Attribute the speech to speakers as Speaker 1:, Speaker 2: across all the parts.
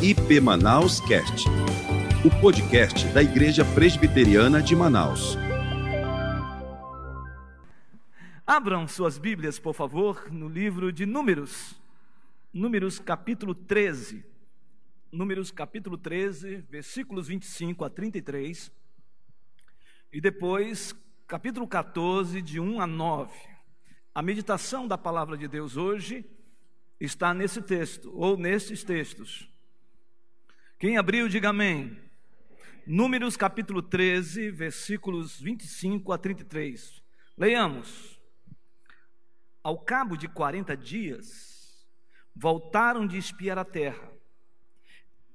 Speaker 1: IP Manaus Cast, o podcast da Igreja Presbiteriana de Manaus.
Speaker 2: Abram suas Bíblias, por favor, no livro de Números, Números capítulo 13. Números capítulo 13, versículos 25 a 33. E depois, capítulo 14, de 1 a 9. A meditação da palavra de Deus hoje está nesse texto, ou nesses textos. Quem abriu, diga amém. Números capítulo 13, versículos 25 a 33. Leiamos. Ao cabo de 40 dias, voltaram de espiar a terra.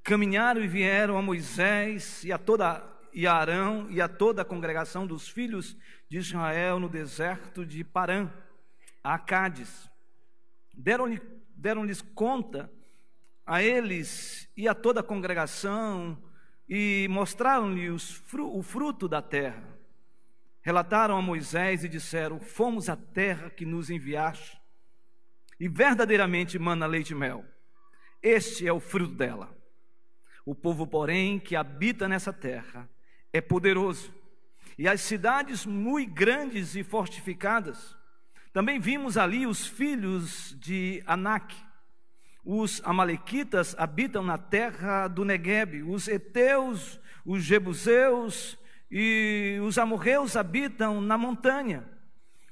Speaker 2: Caminharam e vieram a Moisés e a toda e a Arão e a toda a congregação dos filhos de Israel no deserto de Parã, a Cádiz. Deram-lhe deram-lhes conta a eles e a toda a congregação e mostraram-lhe o fruto da terra. Relataram a Moisés e disseram: Fomos à terra que nos enviaste, e verdadeiramente mana leite e mel. Este é o fruto dela. O povo, porém, que habita nessa terra é poderoso, e as cidades muito grandes e fortificadas também vimos ali os filhos de Anak. Os amalequitas habitam na terra do Negueb, os heteus, os jebuseus e os amorreus habitam na montanha.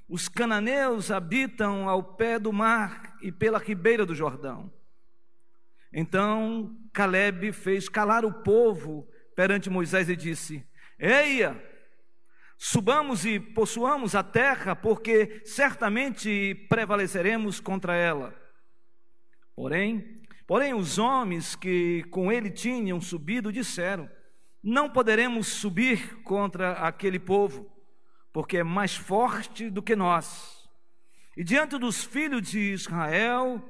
Speaker 2: Os cananeus habitam ao pé do mar e pela ribeira do Jordão. Então Caleb fez calar o povo perante Moisés e disse: Eia, Subamos e possuamos a terra, porque certamente prevaleceremos contra ela. Porém, porém os homens que com ele tinham subido disseram: Não poderemos subir contra aquele povo, porque é mais forte do que nós. E diante dos filhos de Israel,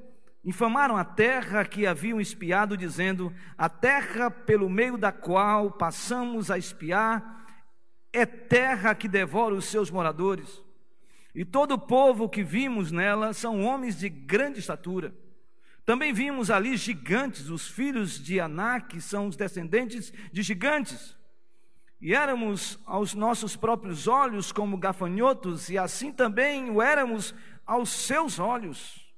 Speaker 2: infamaram a terra que haviam espiado, dizendo: A terra pelo meio da qual passamos a espiar é terra que devora os seus moradores, e todo o povo que vimos nela são homens de grande estatura. Também vimos ali gigantes, os filhos de Anak são os descendentes de gigantes. E éramos aos nossos próprios olhos como gafanhotos, e assim também o éramos aos seus olhos.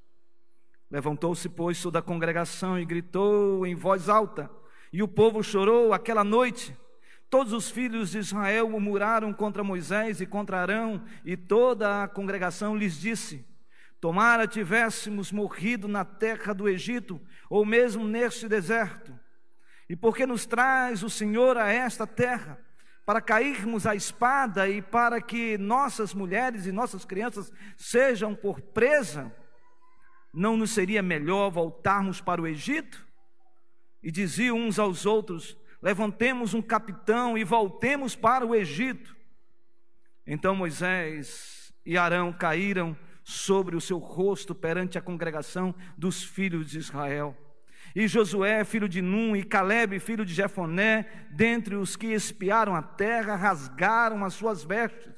Speaker 2: Levantou-se, pois, toda a congregação e gritou em voz alta, e o povo chorou aquela noite. Todos os filhos de Israel murmuraram contra Moisés e contra Arão, e toda a congregação lhes disse: Tomara tivéssemos morrido na terra do Egito, ou mesmo neste deserto. E porque nos traz o Senhor a esta terra, para cairmos à espada e para que nossas mulheres e nossas crianças sejam por presa, não nos seria melhor voltarmos para o Egito? E diziam uns aos outros: levantemos um capitão e voltemos para o Egito. Então Moisés e Arão caíram sobre o seu rosto perante a congregação dos filhos de Israel. E Josué, filho de Num, e Caleb, filho de Jefoné, dentre os que espiaram a terra, rasgaram as suas vestes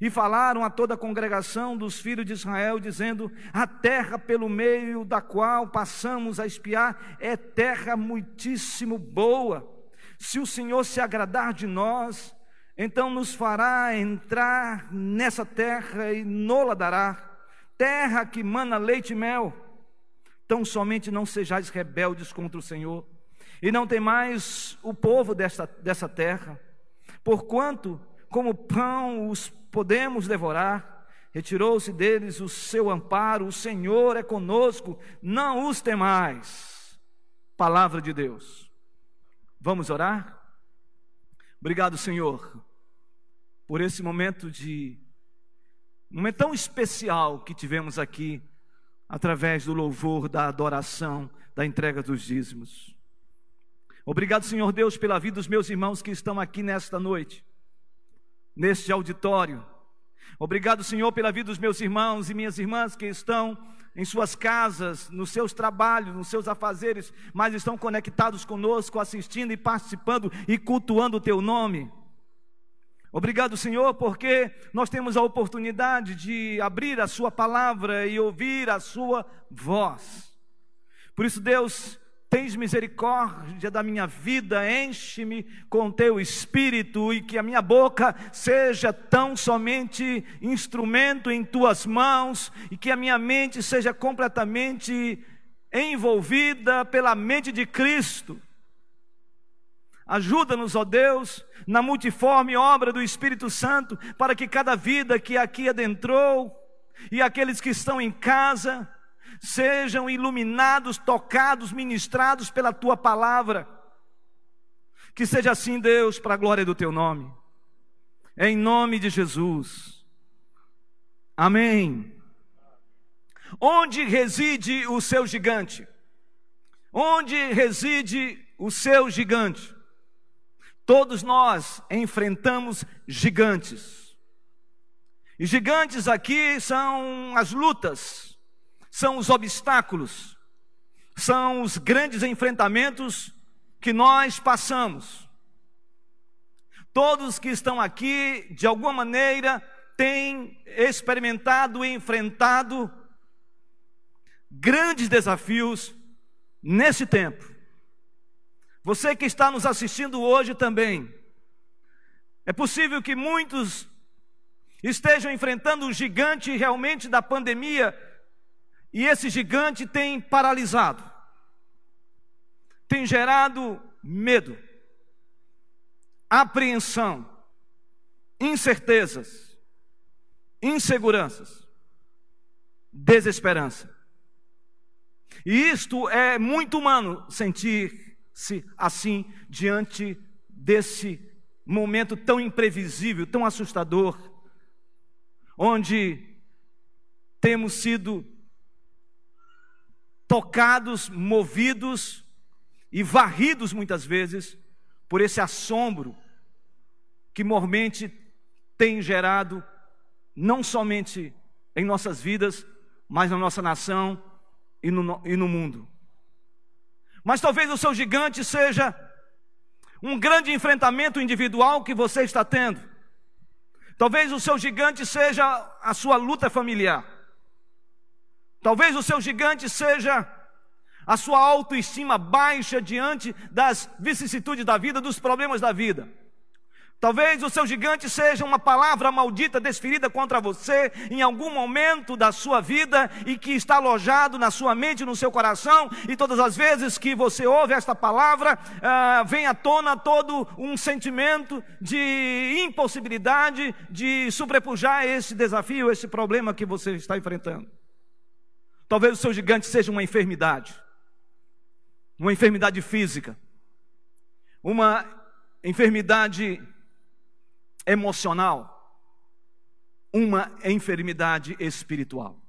Speaker 2: e falaram a toda a congregação dos filhos de Israel, dizendo: A terra pelo meio da qual passamos a espiar é terra muitíssimo boa se o Senhor se agradar de nós, então nos fará entrar nessa terra e nola dará, terra que mana leite e mel. Tão somente não sejais rebeldes contra o Senhor, e não temais o povo desta, dessa terra, porquanto, como pão os podemos devorar, retirou-se deles o seu amparo, o Senhor é conosco, não os temais. Palavra de Deus. Vamos orar? Obrigado, Senhor, por esse momento de um momento tão especial que tivemos aqui através do louvor, da adoração, da entrega dos dízimos. Obrigado, Senhor Deus, pela vida dos meus irmãos que estão aqui nesta noite, neste auditório. Obrigado, Senhor, pela vida dos meus irmãos e minhas irmãs que estão em suas casas, nos seus trabalhos, nos seus afazeres, mas estão conectados conosco, assistindo e participando e cultuando o teu nome. Obrigado, Senhor, porque nós temos a oportunidade de abrir a Sua palavra e ouvir a Sua voz. Por isso, Deus, Tens misericórdia da minha vida, enche-me com teu espírito e que a minha boca seja tão somente instrumento em tuas mãos e que a minha mente seja completamente envolvida pela mente de Cristo. Ajuda-nos, ó Deus, na multiforme obra do Espírito Santo, para que cada vida que aqui adentrou e aqueles que estão em casa, sejam iluminados, tocados, ministrados pela tua palavra. Que seja assim, Deus, para a glória do teu nome. Em nome de Jesus. Amém. Onde reside o seu gigante? Onde reside o seu gigante? Todos nós enfrentamos gigantes. E gigantes aqui são as lutas, são os obstáculos, são os grandes enfrentamentos que nós passamos. Todos que estão aqui, de alguma maneira, têm experimentado e enfrentado grandes desafios nesse tempo. Você que está nos assistindo hoje também, é possível que muitos estejam enfrentando o gigante realmente da pandemia e esse gigante tem paralisado, tem gerado medo, apreensão, incertezas, inseguranças, desesperança. E isto é muito humano sentir-se assim diante desse momento tão imprevisível, tão assustador, onde temos sido tocados, movidos e varridos muitas vezes por esse assombro que mormente tem gerado não somente em nossas vidas, mas na nossa nação e no, e no mundo. Mas talvez o seu gigante seja um grande enfrentamento individual que você está tendo. Talvez o seu gigante seja a sua luta familiar. Talvez o seu gigante seja a sua autoestima baixa diante das vicissitudes da vida, dos problemas da vida. Talvez o seu gigante seja uma palavra maldita desferida contra você em algum momento da sua vida e que está alojado na sua mente, no seu coração, e todas as vezes que você ouve esta palavra, ah, vem à tona todo um sentimento de impossibilidade de sobrepujar esse desafio, esse problema que você está enfrentando. Talvez o seu gigante seja uma enfermidade, uma enfermidade física, uma enfermidade emocional, uma enfermidade espiritual.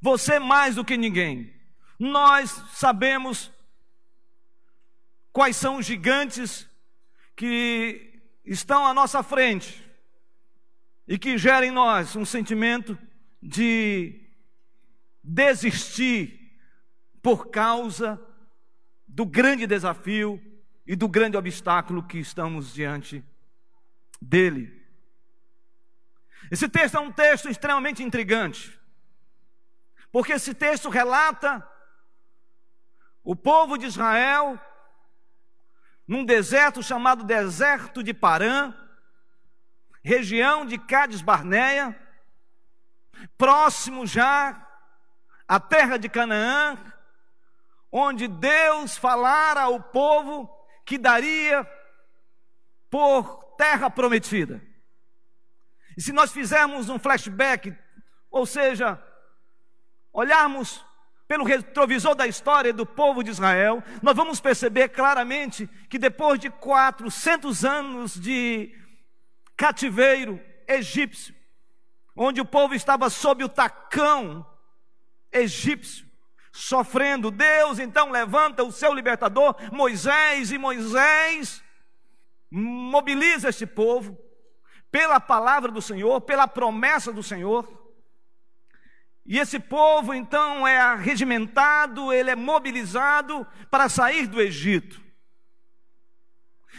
Speaker 2: Você mais do que ninguém, nós sabemos quais são os gigantes que estão à nossa frente e que geram em nós um sentimento de desistir por causa do grande desafio e do grande obstáculo que estamos diante dele. Esse texto é um texto extremamente intrigante, porque esse texto relata o povo de Israel num deserto chamado Deserto de Parã, região de Cádiz Barneia, próximo já a terra de Canaã, onde Deus falara ao povo que daria por terra prometida. E se nós fizermos um flashback, ou seja, olharmos pelo retrovisor da história do povo de Israel, nós vamos perceber claramente que depois de 400 anos de cativeiro egípcio, onde o povo estava sob o tacão egípcio, sofrendo. Deus então levanta o seu libertador, Moisés, e Moisés mobiliza este povo pela palavra do Senhor, pela promessa do Senhor. E esse povo então é arregimentado, ele é mobilizado para sair do Egito.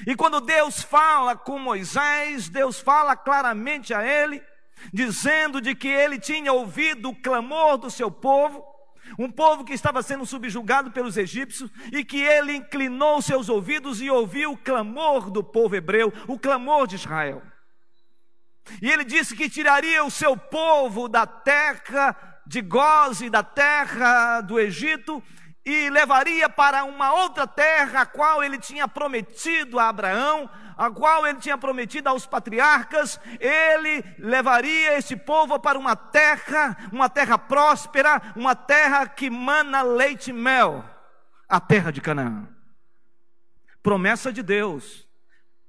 Speaker 2: E quando Deus fala com Moisés, Deus fala claramente a ele dizendo de que ele tinha ouvido o clamor do seu povo, Um povo que estava sendo subjugado pelos egípcios e que ele inclinou seus ouvidos e ouviu o clamor do povo hebreu, o clamor de Israel. E ele disse que tiraria o seu povo da terra de Goze, da terra do Egito, e levaria para uma outra terra, a qual ele tinha prometido a Abraão, a qual ele tinha prometido aos patriarcas, ele levaria esse povo para uma terra, uma terra próspera, uma terra que mana leite e mel, a terra de Canaã. Promessa de Deus,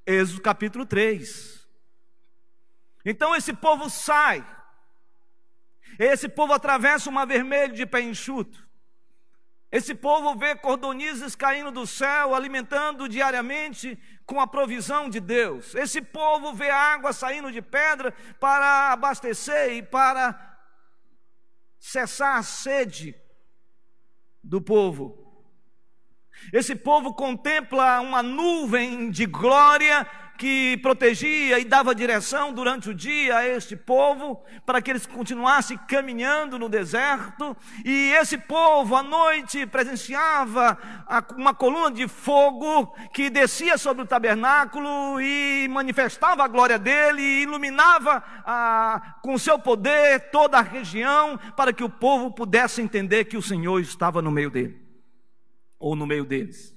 Speaker 2: Êxodo capítulo 3. Então esse povo sai, esse povo atravessa o mar vermelho de pé enxuto, esse povo vê cordonizes caindo do céu, alimentando diariamente com a provisão de Deus. Esse povo vê água saindo de pedra para abastecer e para cessar a sede do povo. Esse povo contempla uma nuvem de glória que protegia e dava direção durante o dia a este povo, para que eles continuassem caminhando no deserto, e esse povo à noite presenciava uma coluna de fogo que descia sobre o tabernáculo e manifestava a glória dele, e iluminava a, com seu poder toda a região, para que o povo pudesse entender que o Senhor estava no meio dele, ou no meio deles.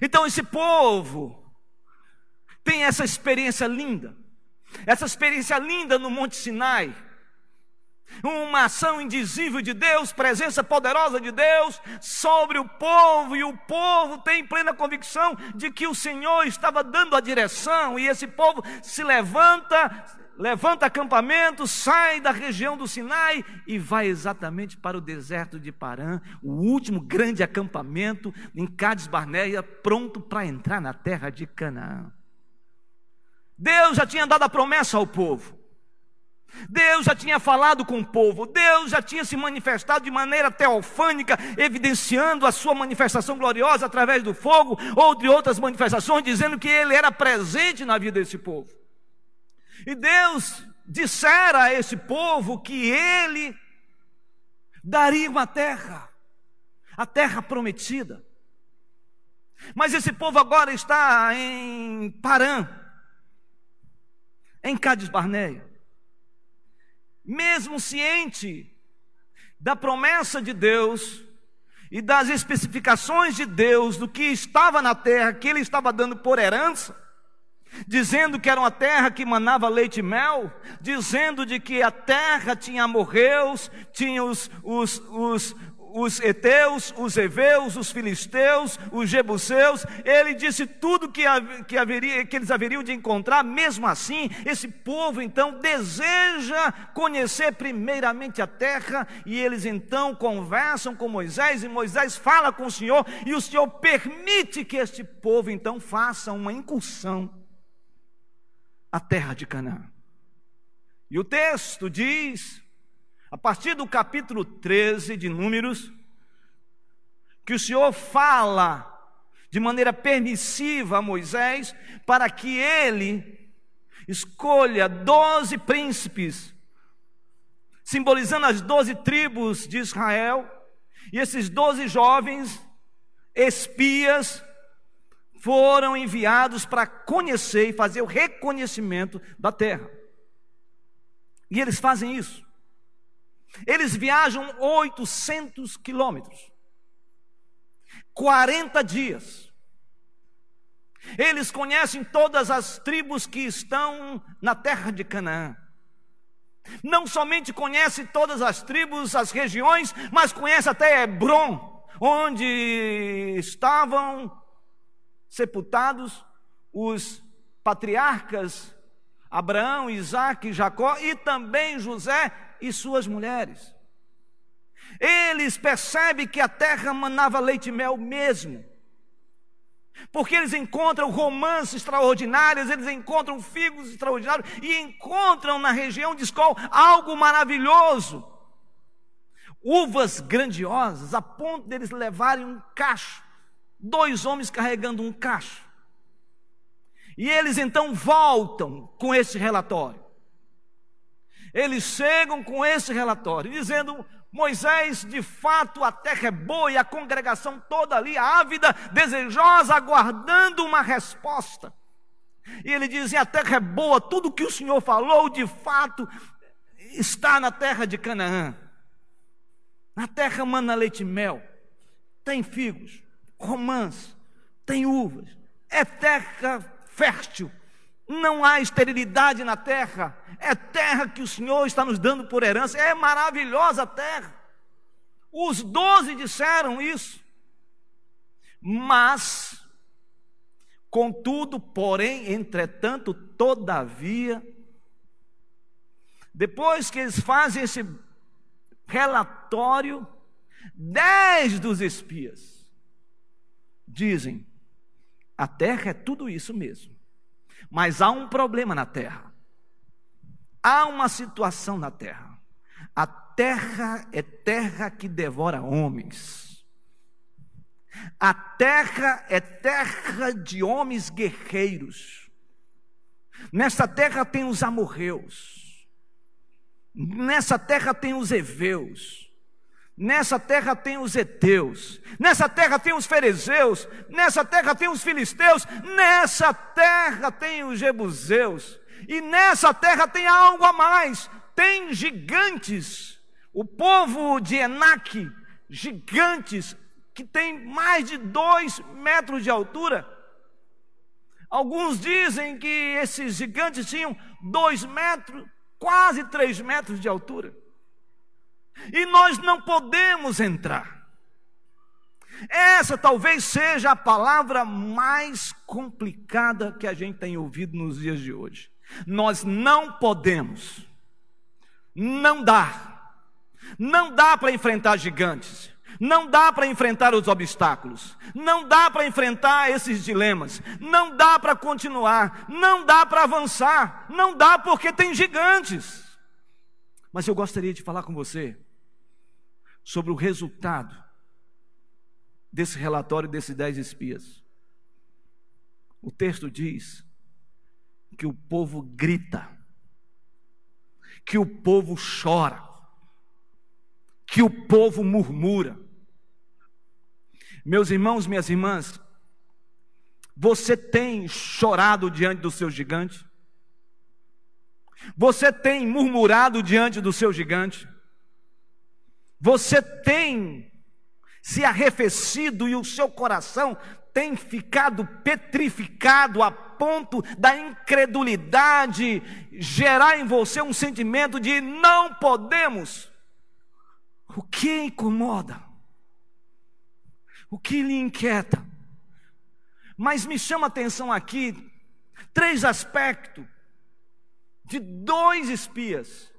Speaker 2: Então esse povo, tem essa experiência linda, essa experiência linda no Monte Sinai. Uma ação indizível de Deus, presença poderosa de Deus sobre o povo, e o povo tem plena convicção de que o Senhor estava dando a direção, e esse povo se levanta, levanta acampamento, sai da região do Sinai e vai exatamente para o deserto de Parã, o último grande acampamento em Cades Barneia, pronto para entrar na terra de Canaã. Deus já tinha dado a promessa ao povo. Deus já tinha falado com o povo, Deus já tinha se manifestado de maneira teofânica, evidenciando a sua manifestação gloriosa através do fogo ou de outras manifestações, dizendo que ele era presente na vida desse povo. E Deus dissera a esse povo que ele daria uma terra, a terra prometida. Mas esse povo agora está em Parã, em Cádiz Barneia. Mesmo ciente da promessa de Deus e das especificações de Deus do que estava na terra, que ele estava dando por herança, dizendo que era uma terra que manava leite e mel, dizendo de que a terra tinha amorreus, tinha os, os, os, os heteus, os heveus, os filisteus, os jebuseus, ele disse tudo que, que, haveria, que eles haveriam de encontrar, mesmo assim, esse povo então deseja conhecer primeiramente a terra, e eles então conversam com Moisés, e Moisés fala com o Senhor, e o Senhor permite que este povo então faça uma incursão à terra de Canaã. E o texto diz a partir do capítulo 13 de Números, que o Senhor fala de maneira permissiva a Moisés para que ele escolha doze príncipes, simbolizando as doze tribos de Israel, e esses doze jovens espias foram enviados para conhecer e fazer o reconhecimento da terra. E eles fazem isso. Eles viajam 800 quilômetros, 40 dias. Eles conhecem todas as tribos que estão na terra de Canaã. Não somente conhece todas as tribos, as regiões, mas conhece até Hebron, onde estavam sepultados os patriarcas Abraão, Isaac, Jacó e também José e suas mulheres. Eles percebem que a terra manava leite e mel mesmo. Porque eles encontram romances extraordinários, eles encontram figos extraordinários e encontram na região de Escol algo maravilhoso. Uvas grandiosas, a ponto deles levarem um cacho, dois homens carregando um cacho. E eles então voltam com esse relatório. Eles chegam com esse relatório, dizendo: Moisés, de fato, a terra é boa e a congregação toda ali, ávida, desejosa, aguardando uma resposta. E ele diz: a terra é boa, tudo que o Senhor falou, de fato, está na terra de Canaã. Na terra mana leite e mel, tem figos, romãs, tem uvas, é terra fértil, não há esterilidade na terra, é terra que o Senhor está nos dando por herança, é maravilhosa a terra. Os doze disseram isso, mas, contudo, porém, entretanto, todavia, depois que eles fazem esse relatório, dez dos espias dizem: a terra é tudo isso mesmo, mas há um problema na terra, há uma situação na terra. A terra é terra que devora homens. A terra é terra de homens guerreiros. Nessa terra tem os amorreus. Nessa terra tem os heveus. Nessa terra tem os heteus, nessa terra tem os fariseus, nessa terra tem os filisteus, nessa terra tem os jebuseus, e nessa terra tem algo a mais, tem gigantes. O povo de Enaque, gigantes, que tem mais de dois metros de altura. Alguns dizem que esses gigantes tinham dois metros, quase três metros de altura. E nós não podemos entrar. Essa talvez seja a palavra mais complicada que a gente tem ouvido nos dias de hoje. Nós não podemos, não dá, não dá para enfrentar gigantes, não dá para enfrentar os obstáculos, não dá para enfrentar esses dilemas, não dá para continuar, não dá para avançar, não dá porque tem gigantes. Mas eu gostaria de falar com você sobre o resultado desse relatório desses dez espias. O texto diz que o povo grita, que o povo chora, que o povo murmura. Meus irmãos, minhas irmãs, você tem chorado diante do seu gigante? Você tem murmurado diante do seu gigante? Você tem se arrefecido e o seu coração tem ficado petrificado a ponto da incredulidade gerar em você um sentimento de não podemos. O que incomoda? O que lhe inquieta? Mas me chama a atenção aqui três aspectos de dois espias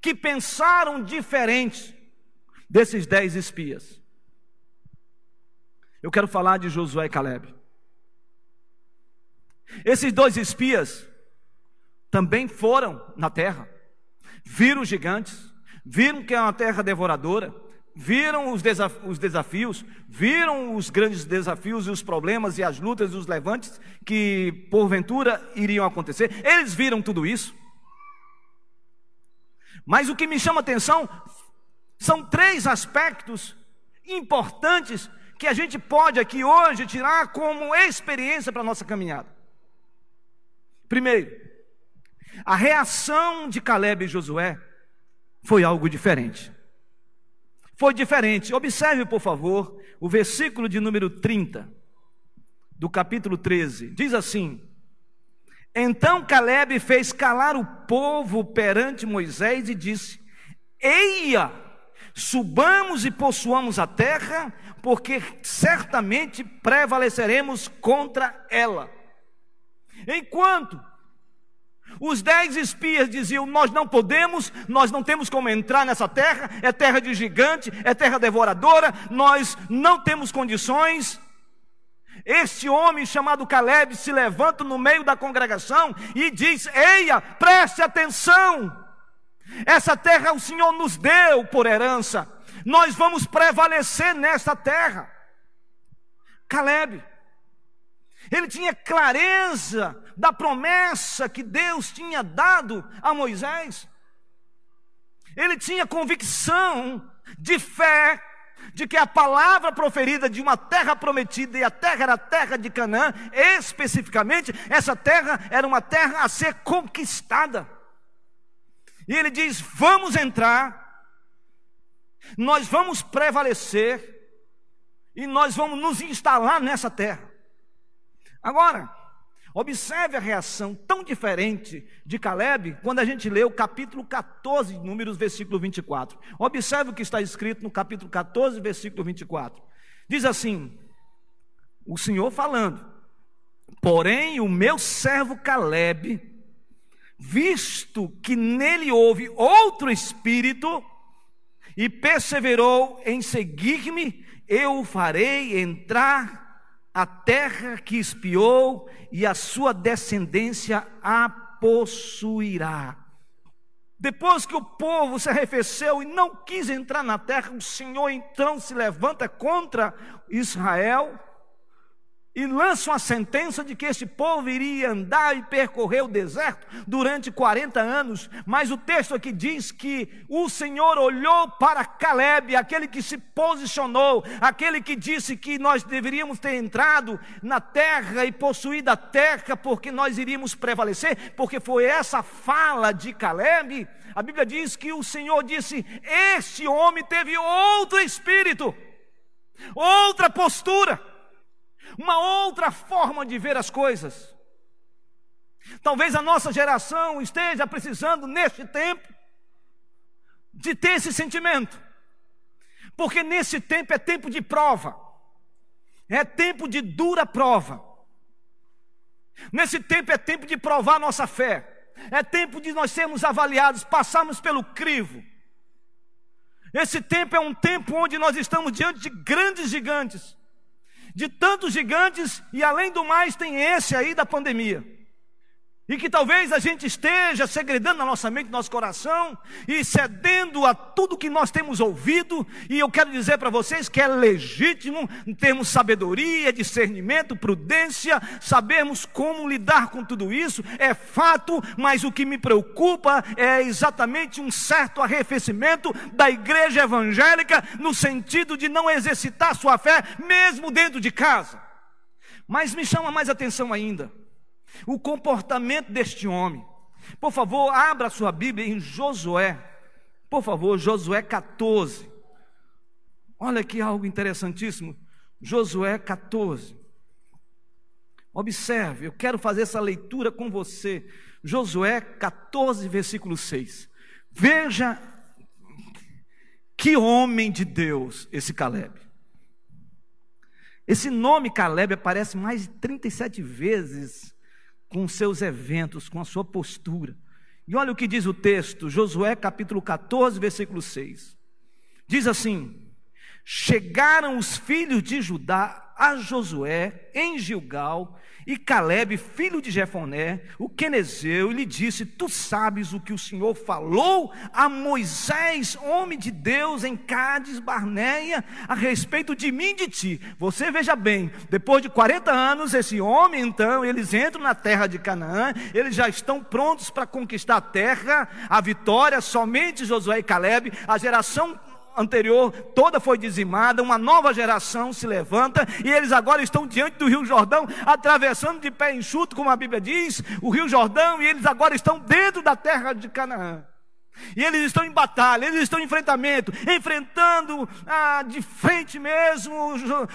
Speaker 2: que pensaram diferente desses dez espias. Eu quero falar de Josué e Caleb. Esses dois espias também foram na terra, viram os gigantes, viram que é uma terra devoradora, viram os, desaf os, desafios, viram os grandes desafios e os problemas e as lutas e os levantes que porventura iriam acontecer. Eles viram tudo isso. Mas o que me chama atenção são três aspectos importantes que a gente pode aqui hoje tirar como experiência para a nossa caminhada. Primeiro, a reação de Caleb e Josué foi algo diferente. Foi diferente. Observe, por favor, o versículo de número 30 do capítulo 13. Diz assim: então Caleb fez calar o povo perante Moisés e disse: Eia, subamos e possuamos a terra, porque certamente prevaleceremos contra ela. Enquanto os dez espias diziam: Nós não podemos, nós não temos como entrar nessa terra, é terra de gigante, é terra devoradora, nós não temos condições. Este homem chamado Caleb se levanta no meio da congregação e diz: Eia, preste atenção. Essa terra o Senhor nos deu por herança. Nós vamos prevalecer nesta terra. Caleb, ele tinha clareza da promessa que Deus tinha dado a Moisés. Ele tinha convicção de fé de que a palavra proferida de uma terra prometida, e a terra era a terra de Canaã, especificamente, essa terra era uma terra a ser conquistada. E ele diz: vamos entrar, nós vamos prevalecer, e nós vamos nos instalar nessa terra. Agora, Observe a reação tão diferente de Caleb quando a gente lê o capítulo 14, números, versículo 24. Observe o que está escrito no capítulo 14, versículo 24. Diz assim: O Senhor falando, porém o meu servo Caleb, visto que nele houve outro espírito, e perseverou em seguir-me, eu o farei entrar a terra que espiou e a sua descendência a possuirá. Depois que o povo se arrefeceu e não quis entrar na terra, o Senhor então se levanta contra Israel e lançam a sentença de que este povo iria andar e percorrer o deserto durante 40 anos, mas o texto aqui diz que o Senhor olhou para Caleb, aquele que se posicionou, aquele que disse que nós deveríamos ter entrado na terra e possuído a terra porque nós iríamos prevalecer, porque foi essa fala de Caleb. A Bíblia diz que o Senhor disse: Este homem teve outro espírito, outra postura uma outra forma de ver as coisas. Talvez a nossa geração esteja precisando, neste tempo, de ter esse sentimento, porque nesse tempo é tempo de prova, é tempo de dura prova. Nesse tempo é tempo de provar nossa fé, é tempo de nós sermos avaliados, passarmos pelo crivo. Esse tempo é um tempo onde nós estamos diante de grandes gigantes, de tantos gigantes, e além do mais, tem esse aí da pandemia. E que talvez a gente esteja segredando na nossa mente, no nosso coração, e cedendo a tudo que nós temos ouvido, e eu quero dizer para vocês que é legítimo termos sabedoria, discernimento, prudência, sabermos como lidar com tudo isso, é fato, mas o que me preocupa é exatamente um certo arrefecimento da igreja evangélica, no sentido de não exercitar sua fé, mesmo dentro de casa. Mas me chama mais atenção ainda o comportamento deste homem. Por favor, abra sua Bíblia em Josué. Por favor, Josué 14. Olha aqui algo interessantíssimo. Josué 14. Observe, eu quero fazer essa leitura com você. Josué 14, versículo 6. Veja que homem de Deus esse Caleb. Esse nome Caleb aparece mais de 37 vezes com seus eventos, com a sua postura. E olha o que diz o texto, Josué capítulo 14, versículo 6. Diz assim: Chegaram os filhos de Judá a Josué em Gilgal e Caleb, filho de Jefoné, o quenezeu, lhe disse: Tu sabes o que o Senhor falou a Moisés, homem de Deus, em Cádiz, Barneia, a respeito de mim e de ti. Você veja bem, depois de 40 anos, esse homem, então, eles entram na terra de Canaã, eles já estão prontos para conquistar a terra, a vitória, somente Josué e Caleb, a geração anterior toda foi dizimada, uma nova geração se levanta e eles agora estão diante do Rio Jordão, atravessando de pé enxuto, como a Bíblia diz, o Rio Jordão, e eles agora estão dentro da terra de Canaã. E eles estão em batalha, eles estão em enfrentamento, enfrentando ah, de frente mesmo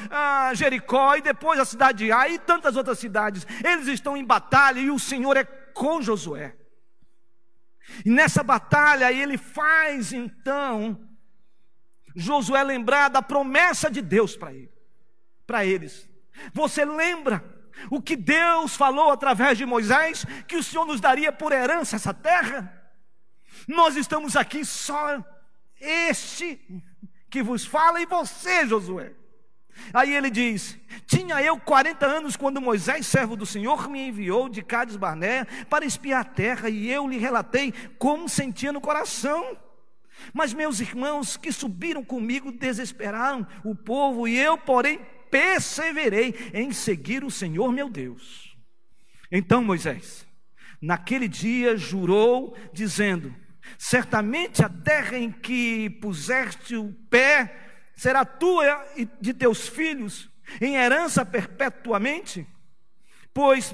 Speaker 2: ah, Jericó e depois a cidade de Ai e tantas outras cidades. Eles estão em batalha e o Senhor é com Josué. E nessa batalha ele faz então Josué lembrar da promessa de Deus para ele, para eles. Você lembra o que Deus falou através de Moisés que o Senhor nos daria por herança essa terra? Nós estamos aqui só este que vos fala e você, Josué. Aí ele diz: Tinha eu 40 anos quando Moisés, servo do Senhor, me enviou de Cádiz Barné para espiar a terra, e eu lhe relatei como sentia no coração. Mas meus irmãos que subiram comigo desesperaram o povo, e eu, porém, perseverei em seguir o Senhor meu Deus. Então Moisés, naquele dia, jurou, dizendo: Certamente a terra em que puseste o pé será tua e de teus filhos, em herança perpetuamente, pois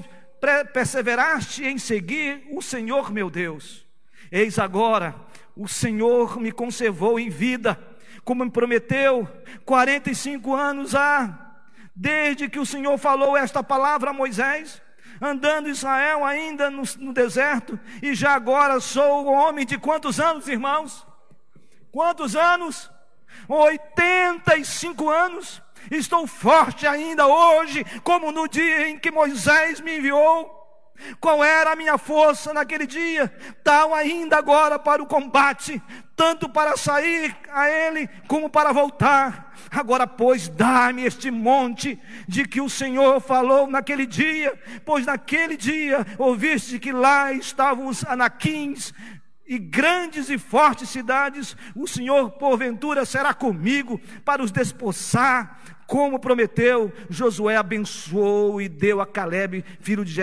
Speaker 2: perseveraste em seguir o Senhor meu Deus. Eis agora, o Senhor me conservou em vida, como me prometeu, 45 anos há, desde que o Senhor falou esta palavra a Moisés, andando Israel ainda no, no deserto, e já agora sou homem de quantos anos, irmãos? Quantos anos? 85 anos. Estou forte ainda hoje, como no dia em que Moisés me enviou. Qual era a minha força naquele dia? Tal ainda agora para o combate, tanto para sair a ele como para voltar. Agora, pois, dá-me este monte de que o Senhor falou naquele dia, pois naquele dia ouviste que lá estavam os anaquins e grandes e fortes cidades, o Senhor porventura será comigo para os despossar, como prometeu, Josué abençoou e deu a Caleb, filho de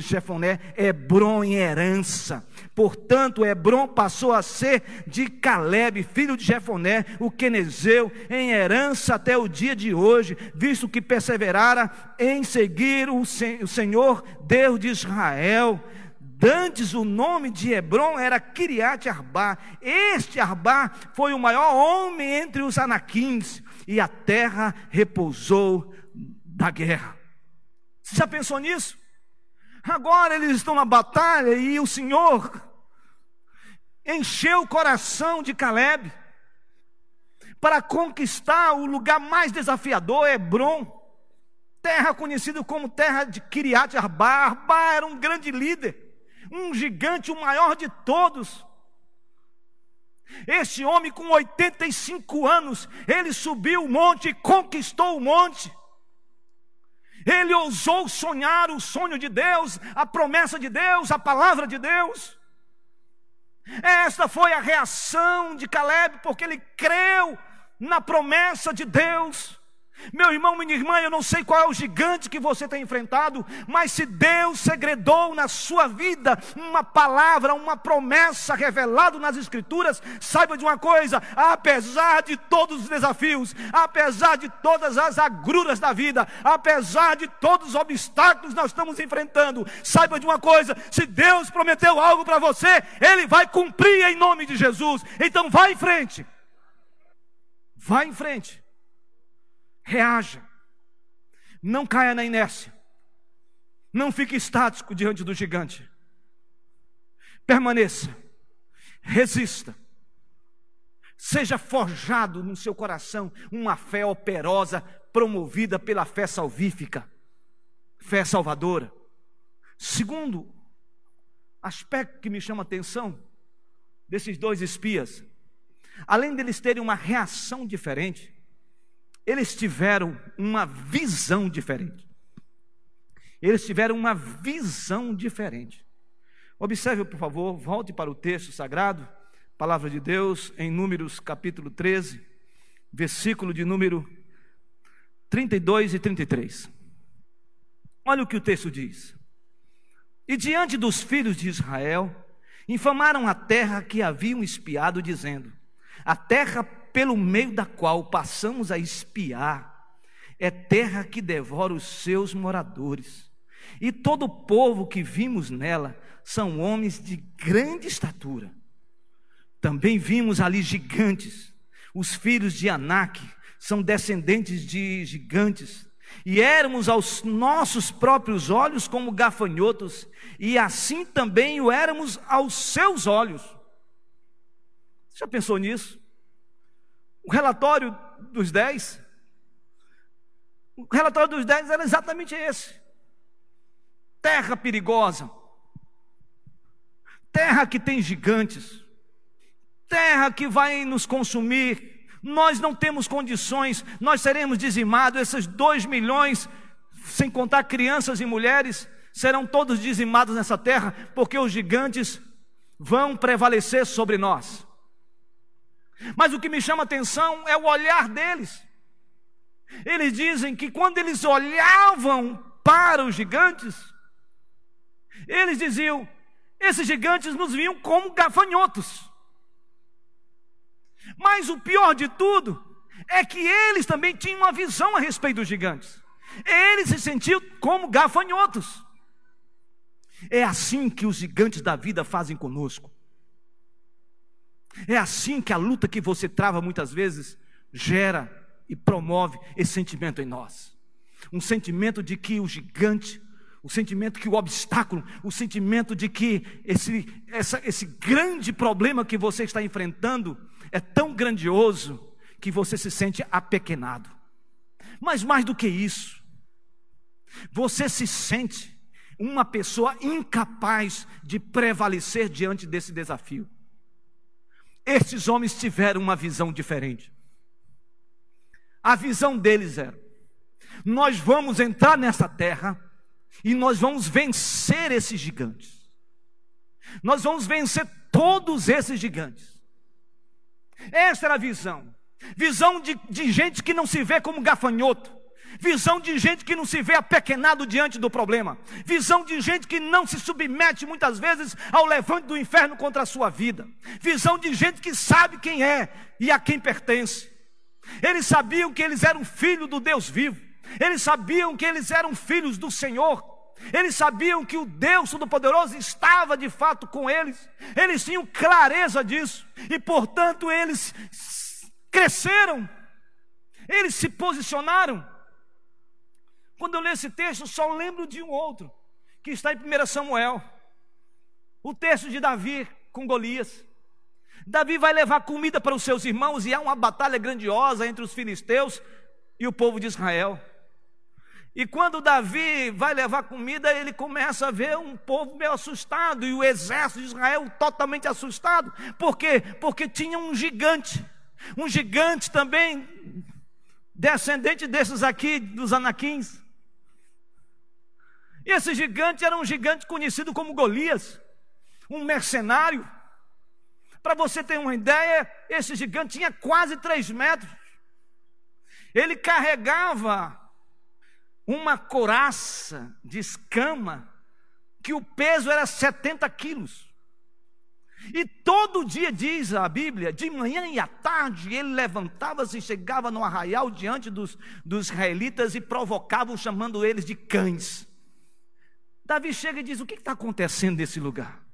Speaker 2: Jefoné, Hebron em herança. Portanto, Hebron passou a ser de Caleb, filho de Jefoné, o quenezeu, em herança até o dia de hoje, visto que perseverara em seguir o Senhor, Deus de Israel. Dantes o nome de Hebron era Kiriat Arba. Este Arba foi o maior homem entre os anaquins e a terra repousou da guerra. Você já pensou nisso? Agora eles estão na batalha e o Senhor encheu o coração de Caleb para conquistar o lugar mais desafiador, Hebron, terra conhecida como terra de Kiriat Arba. Arba era um grande líder, um gigante, o maior de todos. Esse homem, com 85 anos, ele subiu o monte e conquistou o monte. Ele ousou sonhar o sonho de Deus, a promessa de Deus, a palavra de Deus. Esta foi a reação de Caleb, porque ele creu na promessa de Deus. Meu irmão, minha irmã, eu não sei qual é o gigante que você tem enfrentado, mas se Deus segredou na sua vida uma palavra, uma promessa revelada nas Escrituras, saiba de uma coisa: apesar de todos os desafios, apesar de todas as agruras da vida, apesar de todos os obstáculos que nós estamos enfrentando, saiba de uma coisa: se Deus prometeu algo para você, Ele vai cumprir em nome de Jesus. Então, vá em frente, vá em frente. Reaja. Não caia na inércia. Não fique estático diante do gigante. Permaneça. Resista. Seja forjado no seu coração uma fé operosa, promovida pela fé salvífica, fé salvadora. Segundo aspecto que me chama a atenção desses dois espias, além deles terem uma reação diferente, eles tiveram uma visão diferente. Eles tiveram uma visão diferente. Observe, por favor, volte para o texto sagrado, palavra de Deus, em Números capítulo 13, versículo de número 32 e 33. Olha o que o texto diz. E diante dos filhos de Israel, infamaram a terra que haviam espiado, dizendo: A terra pelo meio da qual passamos a espiar, é terra que devora os seus moradores. E todo o povo que vimos nela são homens de grande estatura. Também vimos ali gigantes. Os filhos de Anak são descendentes de gigantes. E éramos aos nossos próprios olhos como gafanhotos, e assim também o éramos aos seus olhos. Você já pensou nisso? O relatório dos dez, o relatório dos dez era exatamente esse: terra perigosa, terra que tem gigantes, terra que vai nos consumir. Nós não temos condições, nós seremos dizimados, esses dois milhões, sem contar crianças e mulheres, serão todos dizimados nessa terra, porque os gigantes vão prevalecer sobre nós. Mas o que me chama atenção é o olhar deles. Eles dizem que quando eles olhavam para os gigantes, eles diziam: esses gigantes nos viam como gafanhotos. Mas o pior de tudo é que eles também tinham uma visão a respeito dos gigantes. Eles se sentiam como gafanhotos. É assim que os gigantes da vida fazem conosco. É assim que a luta que você trava muitas vezes gera e promove esse sentimento em nós. Um sentimento de que o gigante, o sentimento que o obstáculo, o sentimento de que esse, essa, esse grande problema que você está enfrentando é tão grandioso que você se sente apequenado. Mas mais do que isso, você se sente uma pessoa incapaz de prevalecer diante desse desafio. Estes homens tiveram uma visão diferente. A visão deles era: nós vamos entrar nessa terra e nós vamos vencer esses gigantes. Nós vamos vencer todos esses gigantes. Essa era a visão. Visão de, de gente que não se vê como gafanhoto. Visão de gente que não se vê apequenado diante do problema. Visão de gente que não se submete muitas vezes ao levante do inferno contra a sua vida. Visão de gente que sabe quem é e a quem pertence. Eles sabiam que eles eram filhos do Deus vivo. Eles sabiam que eles eram filhos do Senhor. Eles sabiam que o Deus Todo-Poderoso estava de fato com eles. Eles tinham clareza disso. E portanto eles cresceram. Eles se posicionaram. Quando eu leio esse texto, só lembro de um outro, que está em 1 Samuel. O texto de Davi com Golias. Davi vai levar comida para os seus irmãos e há uma batalha grandiosa entre os filisteus e o povo de Israel. E quando Davi vai levar comida, ele começa a ver um povo meio assustado e o exército de Israel totalmente assustado. Por quê? Porque tinha um gigante, um gigante também descendente desses aqui, dos anaquins. E esse gigante era um gigante conhecido como Golias, um mercenário. Para você ter uma ideia, esse gigante tinha quase três metros. Ele carregava uma coraça de escama que o peso era 70 quilos. E todo dia diz a Bíblia, de manhã e à tarde, ele levantava-se e chegava no arraial diante dos, dos israelitas e provocava, chamando eles de cães. Davi chega e diz: O que está acontecendo nesse lugar?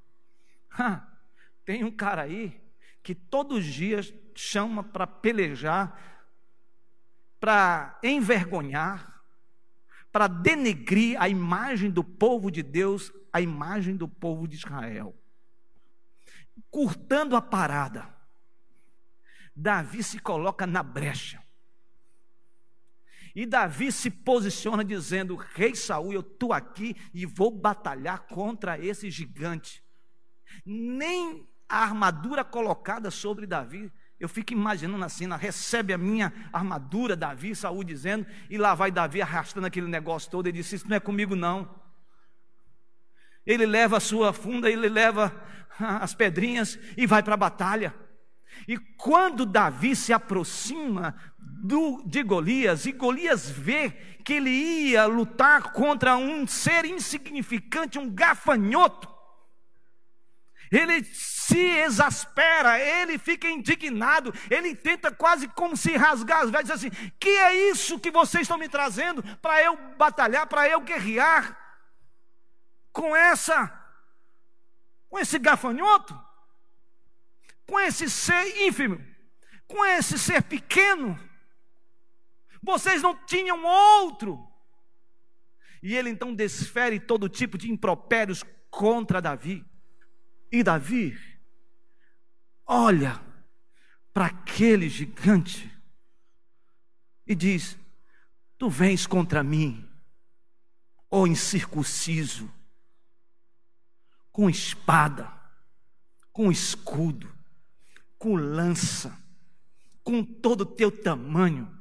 Speaker 2: tem um cara aí que todos os dias chama para pelejar, para envergonhar, para denegrir a imagem do povo de Deus, a imagem do povo de Israel. Curtando a parada, Davi se coloca na brecha. E Davi se posiciona dizendo: Rei Saul, eu estou aqui e vou batalhar contra esse gigante. Nem a armadura colocada sobre Davi, eu fico imaginando a cena, recebe a minha armadura, Davi, Saul dizendo, e lá vai Davi arrastando aquele negócio todo, ele disse, isso não é comigo não. Ele leva a sua funda, ele leva as pedrinhas e vai para a batalha. E quando Davi se aproxima do, de Golias, e Golias vê que ele ia lutar contra um ser insignificante, um gafanhoto, ele se exaspera, ele fica indignado, ele tenta quase como se rasgar as vestes, assim: que é isso que vocês estão me trazendo para eu batalhar, para eu guerrear com essa, com esse gafanhoto, com esse ser ínfimo, com esse ser pequeno? Vocês não tinham outro. E ele então desfere todo tipo de impropérios contra Davi. E Davi olha para aquele gigante e diz: Tu vens contra mim, ó incircunciso, com espada, com escudo, com lança, com todo o teu tamanho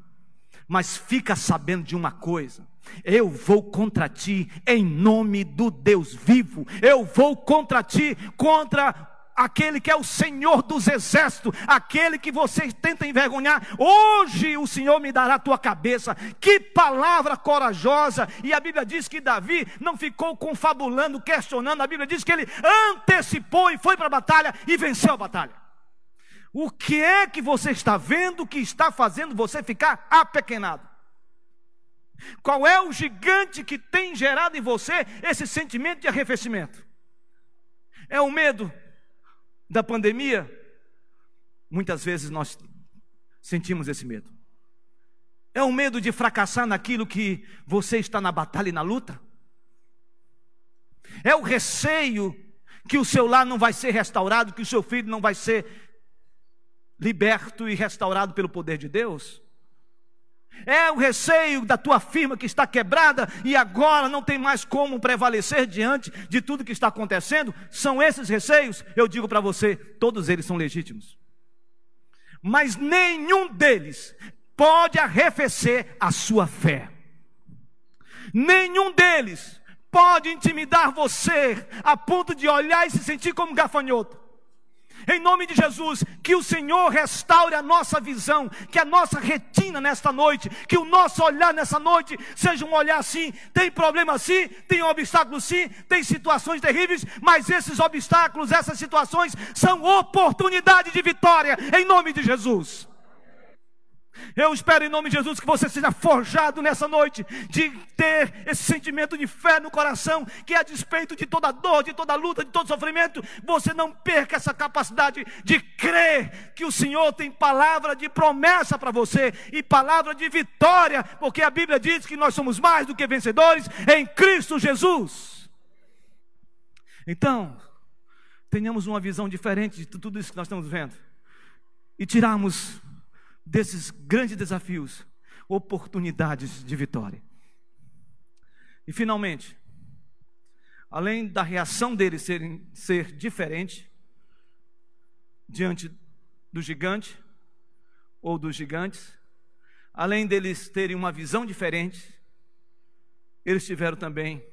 Speaker 2: mas fica sabendo de uma coisa: eu vou contra ti em nome do Deus vivo, eu vou contra ti, contra aquele que é o Senhor dos exércitos, aquele que você tenta envergonhar, hoje o Senhor me dará a tua cabeça. Que palavra corajosa! E a Bíblia diz que Davi não ficou confabulando, questionando, a Bíblia diz que ele antecipou e foi para a batalha e venceu a batalha. O que é que você está vendo que está fazendo você ficar apequenado? Qual é o gigante que tem gerado em você esse sentimento de arrefecimento? É o medo da pandemia? Muitas vezes nós sentimos esse medo. É o medo de fracassar naquilo que você está na batalha e na luta? É o receio que o seu lar não vai ser restaurado, que o seu filho não vai ser liberto e restaurado pelo poder de Deus? É o receio da tua firma que está quebrada e agora não tem mais como prevalecer diante de tudo que está acontecendo? São esses receios? Eu digo para você, todos eles são legítimos. Mas nenhum deles pode arrefecer a sua fé. Nenhum deles pode intimidar você a ponto de olhar e se sentir como gafanhoto. Em nome de Jesus, que o Senhor restaure a nossa visão, que a nossa retina nesta noite, que o nosso olhar nessa noite seja um olhar assim. Tem problema sim, tem obstáculos sim, tem situações terríveis, mas esses obstáculos, essas situações são oportunidade de vitória, em nome de Jesus. Eu espero em nome de Jesus que você seja forjado nessa noite de ter esse sentimento de fé no coração, que a despeito de toda dor, de toda luta, de todo sofrimento, você não perca essa capacidade de crer que o Senhor tem palavra de promessa para você e palavra de vitória, porque a Bíblia diz que nós somos mais do que vencedores em Cristo Jesus. Então, tenhamos uma visão diferente de tudo isso que nós estamos vendo e tirarmos desses grandes desafios, oportunidades de vitória. E finalmente, além da reação deles ser, ser diferente diante do gigante ou dos gigantes, além deles terem uma visão diferente, eles tiveram também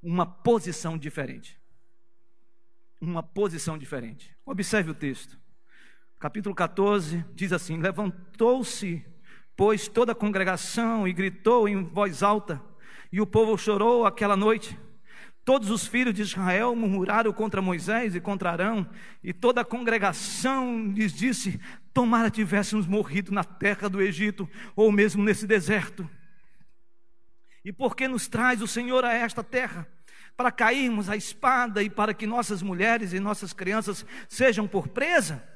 Speaker 2: uma posição diferente. Uma posição diferente. Observe o texto capítulo 14, diz assim: Levantou-se, pois, toda a congregação e gritou em voz alta, e o povo chorou aquela noite. Todos os filhos de Israel murmuraram contra Moisés e contra Arão, e toda a congregação lhes disse: Tomara tivéssemos morrido na terra do Egito, ou mesmo nesse deserto. E por que nos traz o Senhor a esta terra? Para cairmos à espada e para que nossas mulheres e nossas crianças sejam por presa?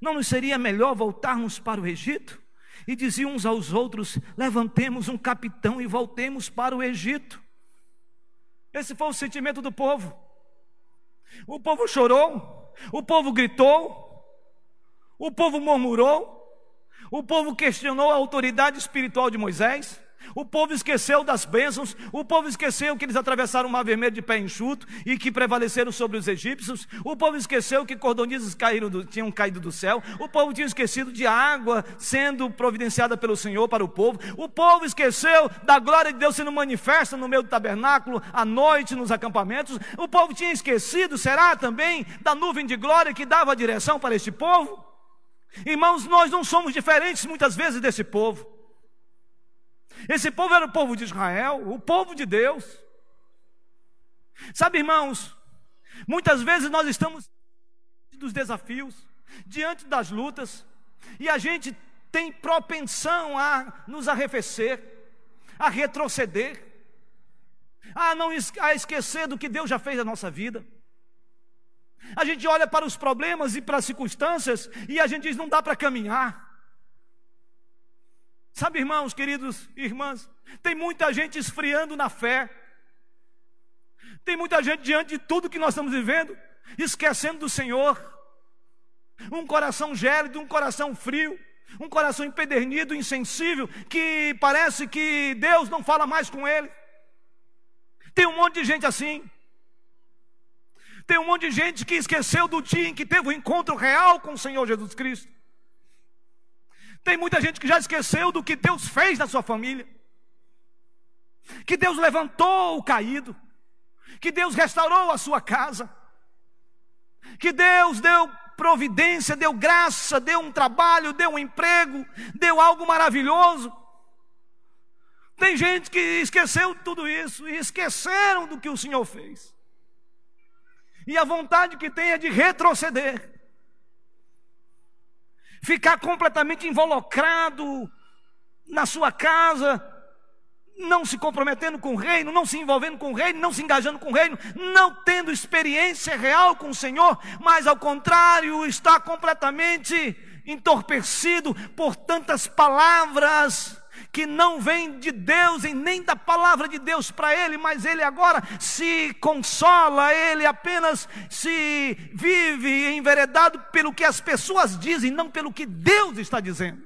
Speaker 2: Não nos seria melhor voltarmos para o Egito? E diziam uns aos outros: levantemos um capitão e voltemos para o Egito. Esse foi o sentimento do povo. O povo chorou, o povo gritou, o povo murmurou, o povo questionou a autoridade espiritual de Moisés. O povo esqueceu das bênçãos, o povo esqueceu que eles atravessaram o mar vermelho de pé enxuto e que prevaleceram sobre os egípcios, o povo esqueceu que cordonizes caíram do, tinham caído do céu, o povo tinha esquecido de água sendo providenciada pelo Senhor para o povo, o povo esqueceu da glória de Deus sendo manifesta no meio do tabernáculo, à noite, nos acampamentos, o povo tinha esquecido, será também, da nuvem de glória que dava a direção para este povo? Irmãos, nós não somos diferentes muitas vezes desse povo. Esse povo era o povo de Israel, o povo de Deus. Sabe, irmãos, muitas vezes nós estamos dos desafios, diante das lutas, e a gente tem propensão a nos arrefecer, a retroceder, a não a esquecer do que Deus já fez na nossa vida. A gente olha para os problemas e para as circunstâncias e a gente diz: não dá para caminhar. Sabe, irmãos, queridos irmãs, tem muita gente esfriando na fé. Tem muita gente diante de tudo que nós estamos vivendo, esquecendo do Senhor. Um coração gélido, um coração frio, um coração empedernido, insensível, que parece que Deus não fala mais com ele. Tem um monte de gente assim. Tem um monte de gente que esqueceu do dia em que teve o um encontro real com o Senhor Jesus Cristo. Tem muita gente que já esqueceu do que Deus fez na sua família. Que Deus levantou o caído. Que Deus restaurou a sua casa. Que Deus deu providência, deu graça, deu um trabalho, deu um emprego, deu algo maravilhoso. Tem gente que esqueceu tudo isso e esqueceram do que o Senhor fez. E a vontade que tem é de retroceder. Ficar completamente involucrado na sua casa, não se comprometendo com o reino, não se envolvendo com o reino, não se engajando com o reino, não tendo experiência real com o Senhor, mas ao contrário, está completamente entorpecido por tantas palavras que não vêm de Deus e nem da palavra de Deus para ele, mas ele agora se consola, ele apenas se vive enveredado pelo que as pessoas dizem, não pelo que Deus está dizendo.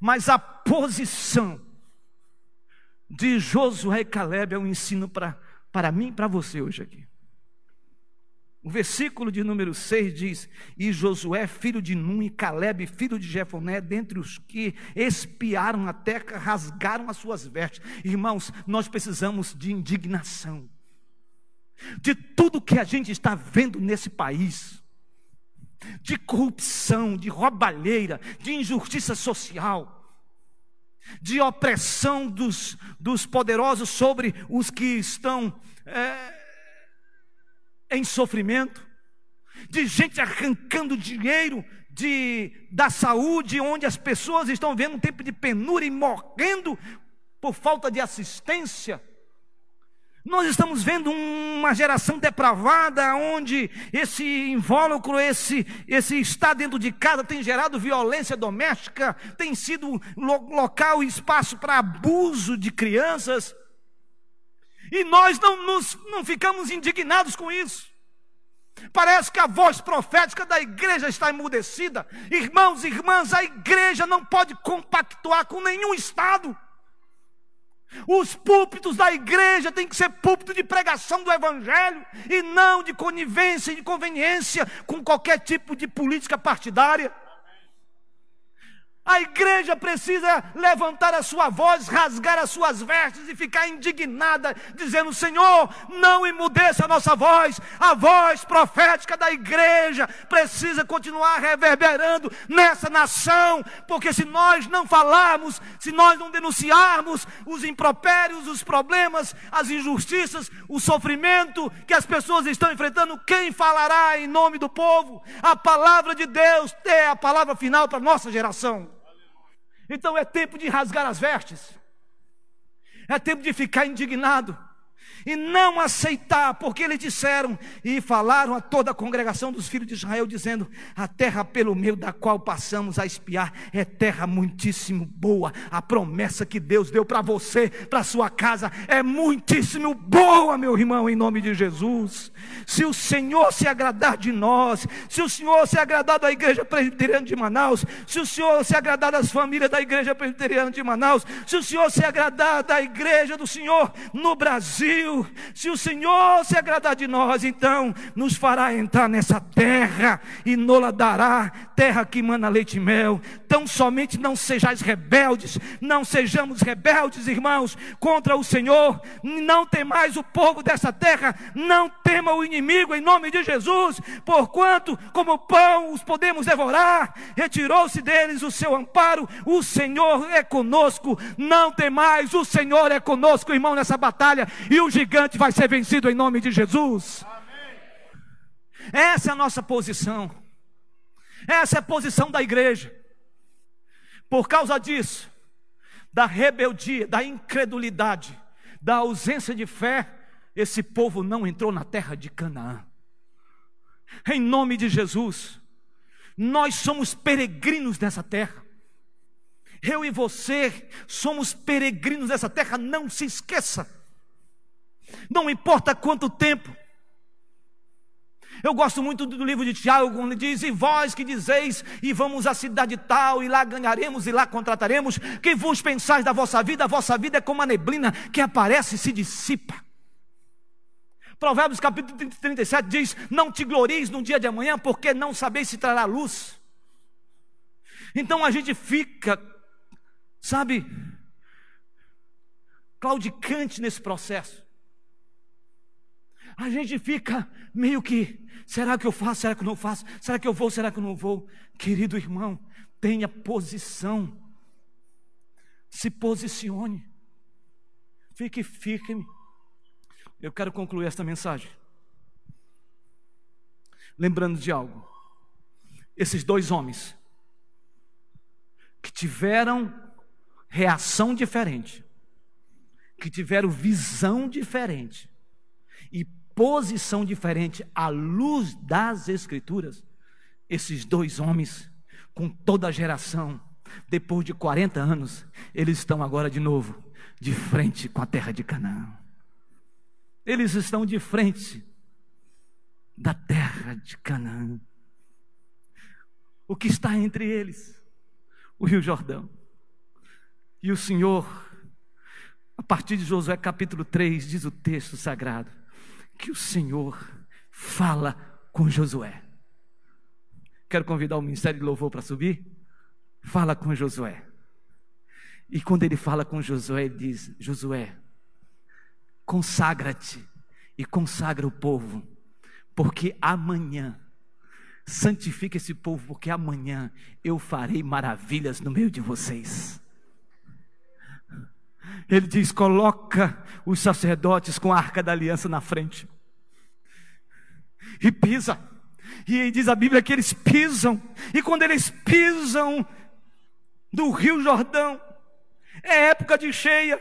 Speaker 2: Mas a posição de Josué e Caleb é um ensino para, para mim e para você hoje aqui. O versículo de número 6 diz: E Josué, filho de Num, e Caleb, filho de Jefoné, dentre os que espiaram a terra, rasgaram as suas vestes. Irmãos, nós precisamos de indignação. De tudo que a gente está vendo nesse país, de corrupção, de roubalheira, de injustiça social, de opressão dos, dos poderosos sobre os que estão é, em sofrimento, de gente arrancando dinheiro de, da saúde, onde as pessoas estão vendo um tempo de penúria e morrendo por falta de assistência. Nós estamos vendo uma geração depravada, onde esse invólucro, esse, esse estar dentro de casa tem gerado violência doméstica, tem sido local e espaço para abuso de crianças. E nós não, nos, não ficamos indignados com isso. Parece que a voz profética da igreja está emudecida. Irmãos e irmãs, a igreja não pode compactuar com nenhum Estado. Os púlpitos da igreja têm que ser púlpito de pregação do Evangelho e não de conivência e de conveniência com qualquer tipo de política partidária. A igreja precisa levantar a sua voz, rasgar as suas vestes e ficar indignada, dizendo: Senhor, não emudeça a nossa voz, a voz profética da igreja precisa continuar reverberando nessa nação, porque se nós não falarmos, se nós não denunciarmos os impropérios, os problemas, as injustiças, o sofrimento que as pessoas estão enfrentando, quem falará em nome do povo? A palavra de Deus é a palavra final para a nossa geração. Então é tempo de rasgar as vestes, é tempo de ficar indignado e não aceitar, porque eles disseram e falaram a toda a congregação dos filhos de Israel, dizendo: A terra pelo meio da qual passamos a espiar é terra muitíssimo boa. A promessa que Deus deu para você, para sua casa, é muitíssimo boa, meu irmão, em nome de Jesus. Se o Senhor se agradar de nós, se o Senhor se agradar da igreja presbiteriana de Manaus, se o Senhor se agradar das famílias da igreja presbiteriana de Manaus, se o Senhor se agradar da igreja do Senhor no Brasil, se o Senhor se agradar de nós, então nos fará entrar nessa terra e nola dará, terra que mana leite e mel. Tão somente não sejais rebeldes, não sejamos rebeldes, irmãos, contra o Senhor. Não temais o povo dessa terra, não tema o inimigo em nome de Jesus, porquanto, como pão os podemos devorar, retirou-se deles o seu amparo, o Senhor é conosco, não temais, o Senhor é conosco, irmão, nessa batalha, e o gigante vai ser vencido em nome de Jesus. Amém. Essa é a nossa posição. Essa é a posição da igreja. Por causa disso, da rebeldia, da incredulidade, da ausência de fé, esse povo não entrou na terra de Canaã. Em nome de Jesus, nós somos peregrinos nessa terra. Eu e você somos peregrinos nessa terra, não se esqueça. Não importa quanto tempo. Eu gosto muito do livro de Tiago, quando diz: E vós que dizeis, e vamos à cidade tal, e lá ganharemos, e lá contrataremos. Quem vos pensais da vossa vida? A vossa vida é como a neblina que aparece e se dissipa. Provérbios capítulo 37 diz: Não te glories no dia de amanhã, porque não sabeis se trará luz. Então a gente fica, sabe, claudicante nesse processo a gente fica meio que: será que eu faço? Será que eu não faço? Será que eu vou? Será que eu não vou? Querido irmão, tenha posição. Se posicione. Fique firme. Eu quero concluir esta mensagem. Lembrando de algo. Esses dois homens tiveram reação diferente, que tiveram visão diferente e posição diferente à luz das Escrituras, esses dois homens, com toda a geração, depois de 40 anos, eles estão agora de novo de frente com a terra de Canaã. Eles estão de frente da terra de Canaã. O que está entre eles? O Rio Jordão. E o Senhor, a partir de Josué capítulo 3, diz o texto sagrado, que o Senhor fala com Josué. Quero convidar o ministério de louvor para subir. Fala com Josué. E quando ele fala com Josué, ele diz: Josué, consagra-te e consagra o povo, porque amanhã, santifica esse povo, porque amanhã eu farei maravilhas no meio de vocês. Ele diz: coloca os sacerdotes com a arca da aliança na frente, e pisa. E diz a Bíblia que eles pisam, e quando eles pisam do Rio Jordão, é época de cheia,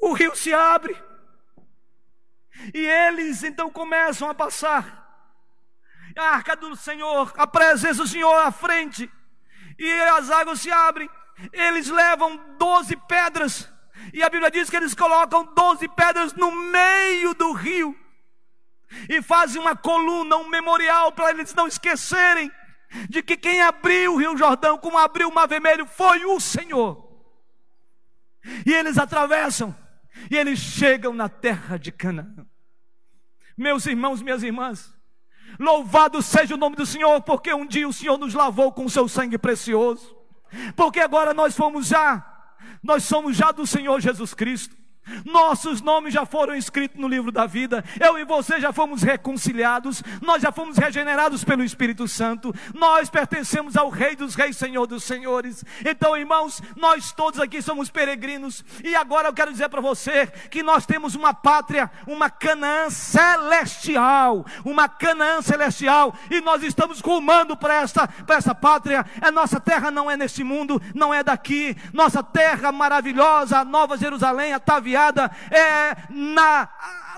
Speaker 2: o rio se abre, e eles então começam a passar. A arca do Senhor, a presença do Senhor à frente, e as águas se abrem. Eles levam doze pedras, e a Bíblia diz que eles colocam doze pedras no meio do rio, e fazem uma coluna, um memorial para eles não esquecerem de que quem abriu o Rio Jordão, como abriu o Mar Vermelho, foi o Senhor. E eles atravessam, e eles chegam na terra de Canaã. Meus irmãos, minhas irmãs, louvado seja o nome do Senhor, porque um dia o Senhor nos lavou com o seu sangue precioso, porque agora nós fomos já, nós somos já do Senhor Jesus Cristo. Nossos nomes já foram escritos no livro da vida. Eu e você já fomos reconciliados. Nós já fomos regenerados pelo Espírito Santo. Nós pertencemos ao Rei dos Reis, Senhor dos Senhores. Então, irmãos, nós todos aqui somos peregrinos. E agora eu quero dizer para você que nós temos uma pátria, uma Canaã celestial. Uma Canaã celestial. E nós estamos rumando para essa, para essa pátria. A nossa terra não é nesse mundo, não é daqui. Nossa terra maravilhosa, a Nova Jerusalém, a Taviá é, na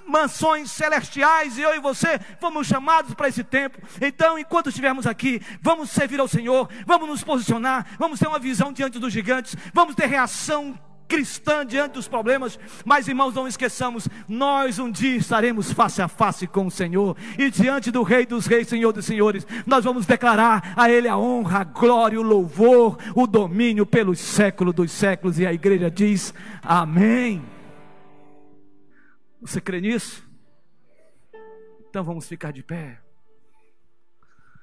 Speaker 2: mansões celestiais, e eu e você fomos chamados para esse tempo. Então, enquanto estivermos aqui, vamos servir ao Senhor, vamos nos posicionar, vamos ter uma visão diante dos gigantes, vamos ter reação cristã diante dos problemas, mas irmãos, não esqueçamos, nós um dia estaremos face a face com o Senhor, e diante do Rei dos Reis, Senhor dos Senhores, nós vamos declarar a Ele a honra, a glória, o louvor, o domínio pelos séculos dos séculos, e a igreja diz: Amém. Você crê nisso? Então vamos ficar de pé.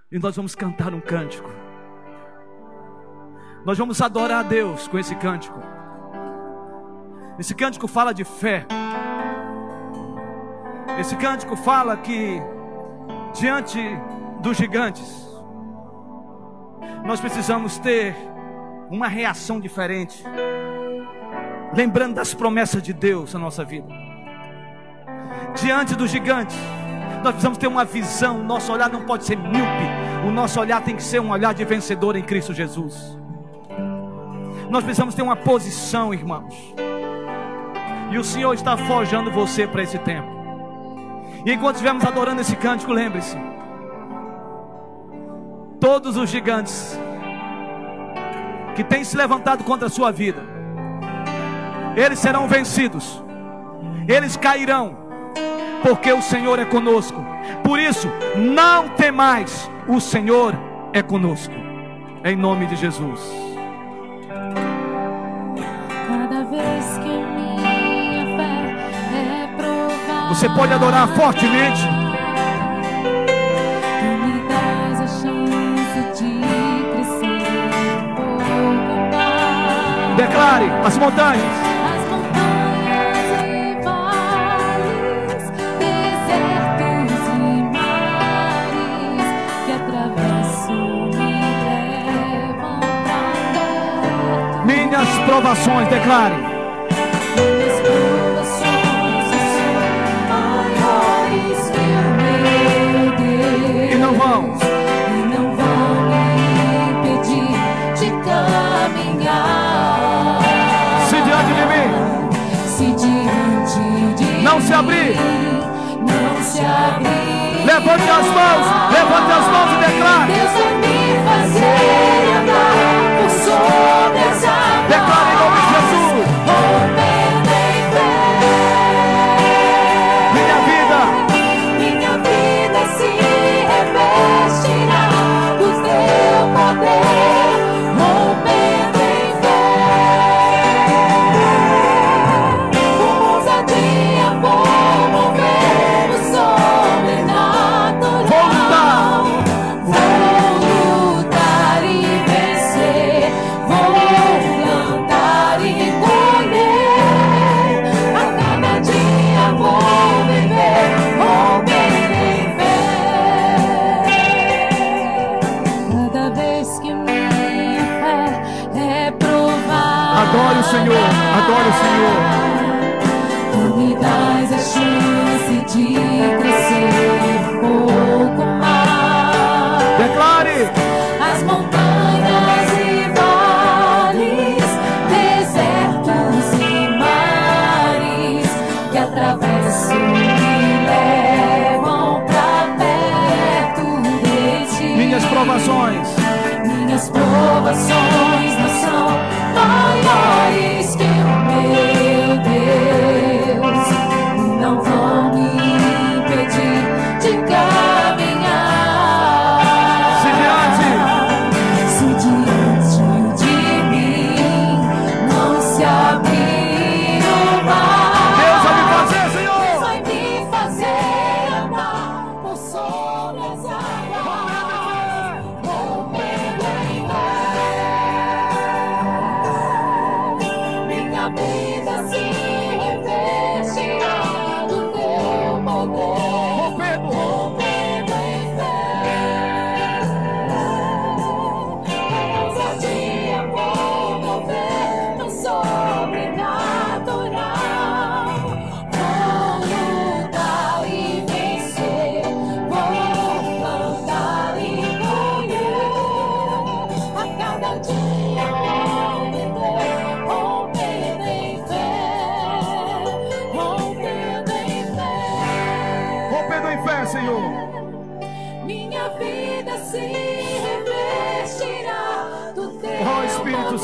Speaker 2: E nós vamos cantar um cântico. Nós vamos adorar a Deus com esse cântico. Esse cântico fala de fé. Esse cântico fala que diante dos gigantes nós precisamos ter uma reação diferente. Lembrando das promessas de Deus na nossa vida diante dos gigantes. Nós precisamos ter uma visão, nosso olhar não pode ser míope, o nosso olhar tem que ser um olhar de vencedor em Cristo Jesus. Nós precisamos ter uma posição, irmãos. E o Senhor está forjando você para esse tempo. E enquanto estivermos adorando esse cântico, lembre-se: todos os gigantes que têm se levantado contra a sua vida, eles serão vencidos, eles cairão, porque o Senhor é conosco. Por isso, não temais, o Senhor é conosco. Em nome de Jesus.
Speaker 3: Cada vez que minha fé é provada,
Speaker 2: Você pode adorar fortemente.
Speaker 3: tu me dás
Speaker 2: provações, declare. E não vão.
Speaker 3: E não vão me impedir de caminhar.
Speaker 2: Se diante de
Speaker 3: mim. Se diante de mim. Não
Speaker 2: se
Speaker 3: abrir. Não se abrir. Levante as
Speaker 2: mãos. Levante as mãos e declare.
Speaker 3: Deus vai me fazer andar.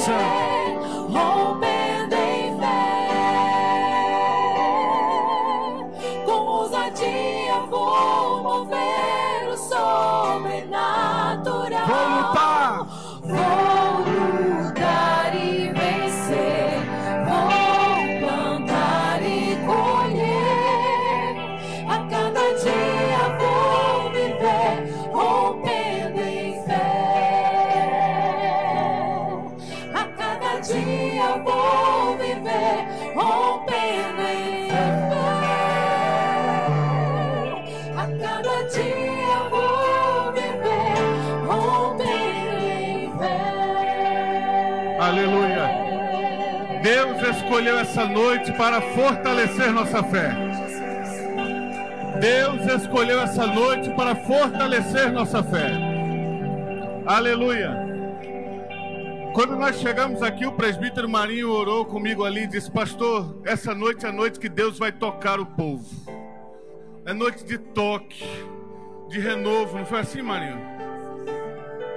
Speaker 2: Espírito
Speaker 4: noite para fortalecer nossa fé. Deus escolheu essa noite para fortalecer nossa fé. Aleluia. Quando nós chegamos aqui, o presbítero Marinho orou comigo ali e disse: Pastor, essa noite é a noite que Deus vai tocar o povo. É noite de toque, de renovo. Não foi assim, Marinho?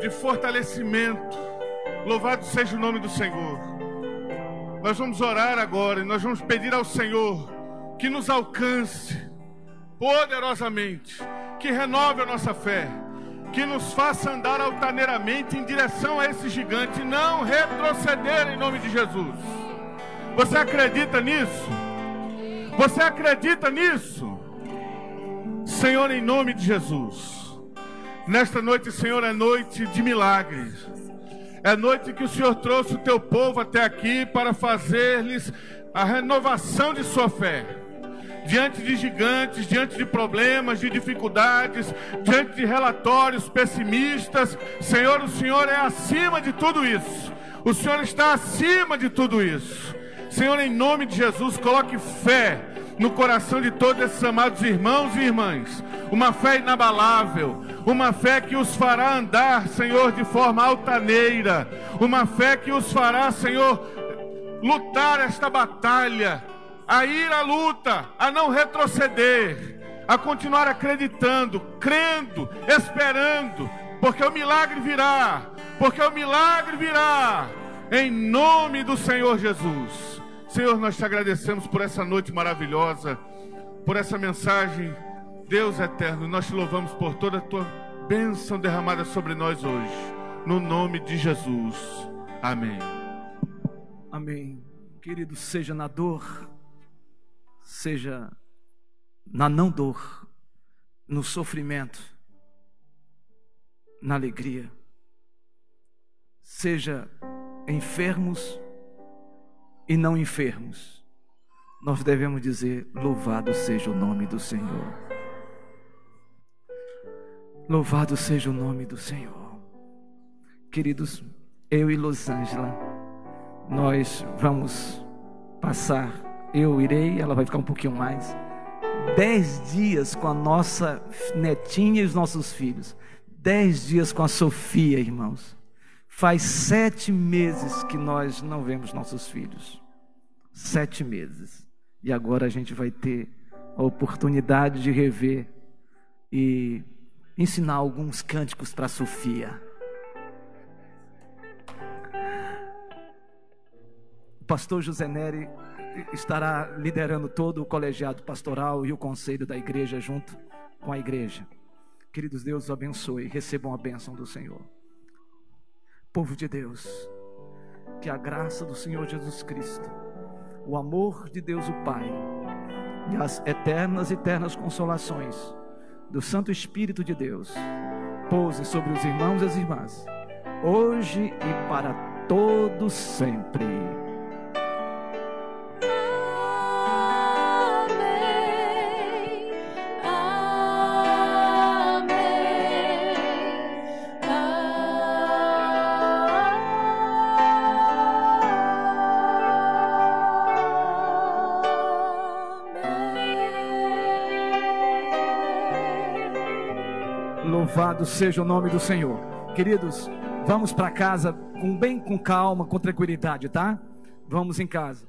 Speaker 4: De fortalecimento. Louvado seja o nome do Senhor. Nós vamos orar agora e nós vamos pedir ao Senhor que nos alcance poderosamente, que renove a nossa fé, que nos faça andar altaneiramente em direção a esse gigante, não retroceder em nome de Jesus. Você acredita nisso? Você acredita nisso? Senhor, em nome de Jesus. Nesta noite, Senhor, é noite de milagres. É noite que o Senhor trouxe o teu povo até aqui para fazer-lhes a renovação de sua fé. Diante de gigantes, diante de problemas, de dificuldades, diante de relatórios pessimistas, Senhor, o Senhor é acima de tudo isso. O Senhor está acima de tudo isso. Senhor, em nome de Jesus, coloque fé no coração de todos esses amados irmãos e irmãs. Uma fé inabalável, uma fé que os fará andar, Senhor, de forma altaneira, uma fé que os fará, Senhor, lutar esta batalha a ir à luta, a não retroceder, a continuar acreditando, crendo, esperando, porque o milagre virá, porque o milagre virá, em nome do Senhor Jesus. Senhor, nós te agradecemos por essa noite maravilhosa, por essa mensagem. Deus eterno, nós te louvamos por toda a tua bênção derramada sobre nós hoje, no nome de Jesus. Amém.
Speaker 2: Amém. Querido, seja na dor, seja na não dor, no sofrimento, na alegria, seja enfermos e não enfermos, nós devemos dizer: Louvado seja o nome do Senhor. Louvado seja o nome do Senhor. Queridos, eu e Losângela, nós vamos passar, eu irei, ela vai ficar um pouquinho mais, dez dias com a nossa netinha e os nossos filhos. Dez dias com a Sofia, irmãos. Faz sete meses que nós não vemos nossos filhos. Sete meses. E agora a gente vai ter a oportunidade de rever e ensinar alguns cânticos para Sofia. O pastor José Neri estará liderando todo o colegiado pastoral e o conselho da igreja junto com a igreja. Queridos, Deus os abençoe, recebam a bênção do Senhor. Povo de Deus, que a graça do Senhor Jesus Cristo, o amor de Deus o Pai e as eternas, eternas consolações do Santo Espírito de Deus pouse sobre os irmãos e as irmãs, hoje e para todos sempre. Louvado seja o nome do Senhor. Queridos, vamos para casa com bem com calma, com tranquilidade, tá? Vamos em casa.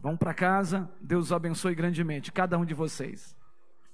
Speaker 2: Vamos para casa. Deus abençoe grandemente, cada um de vocês.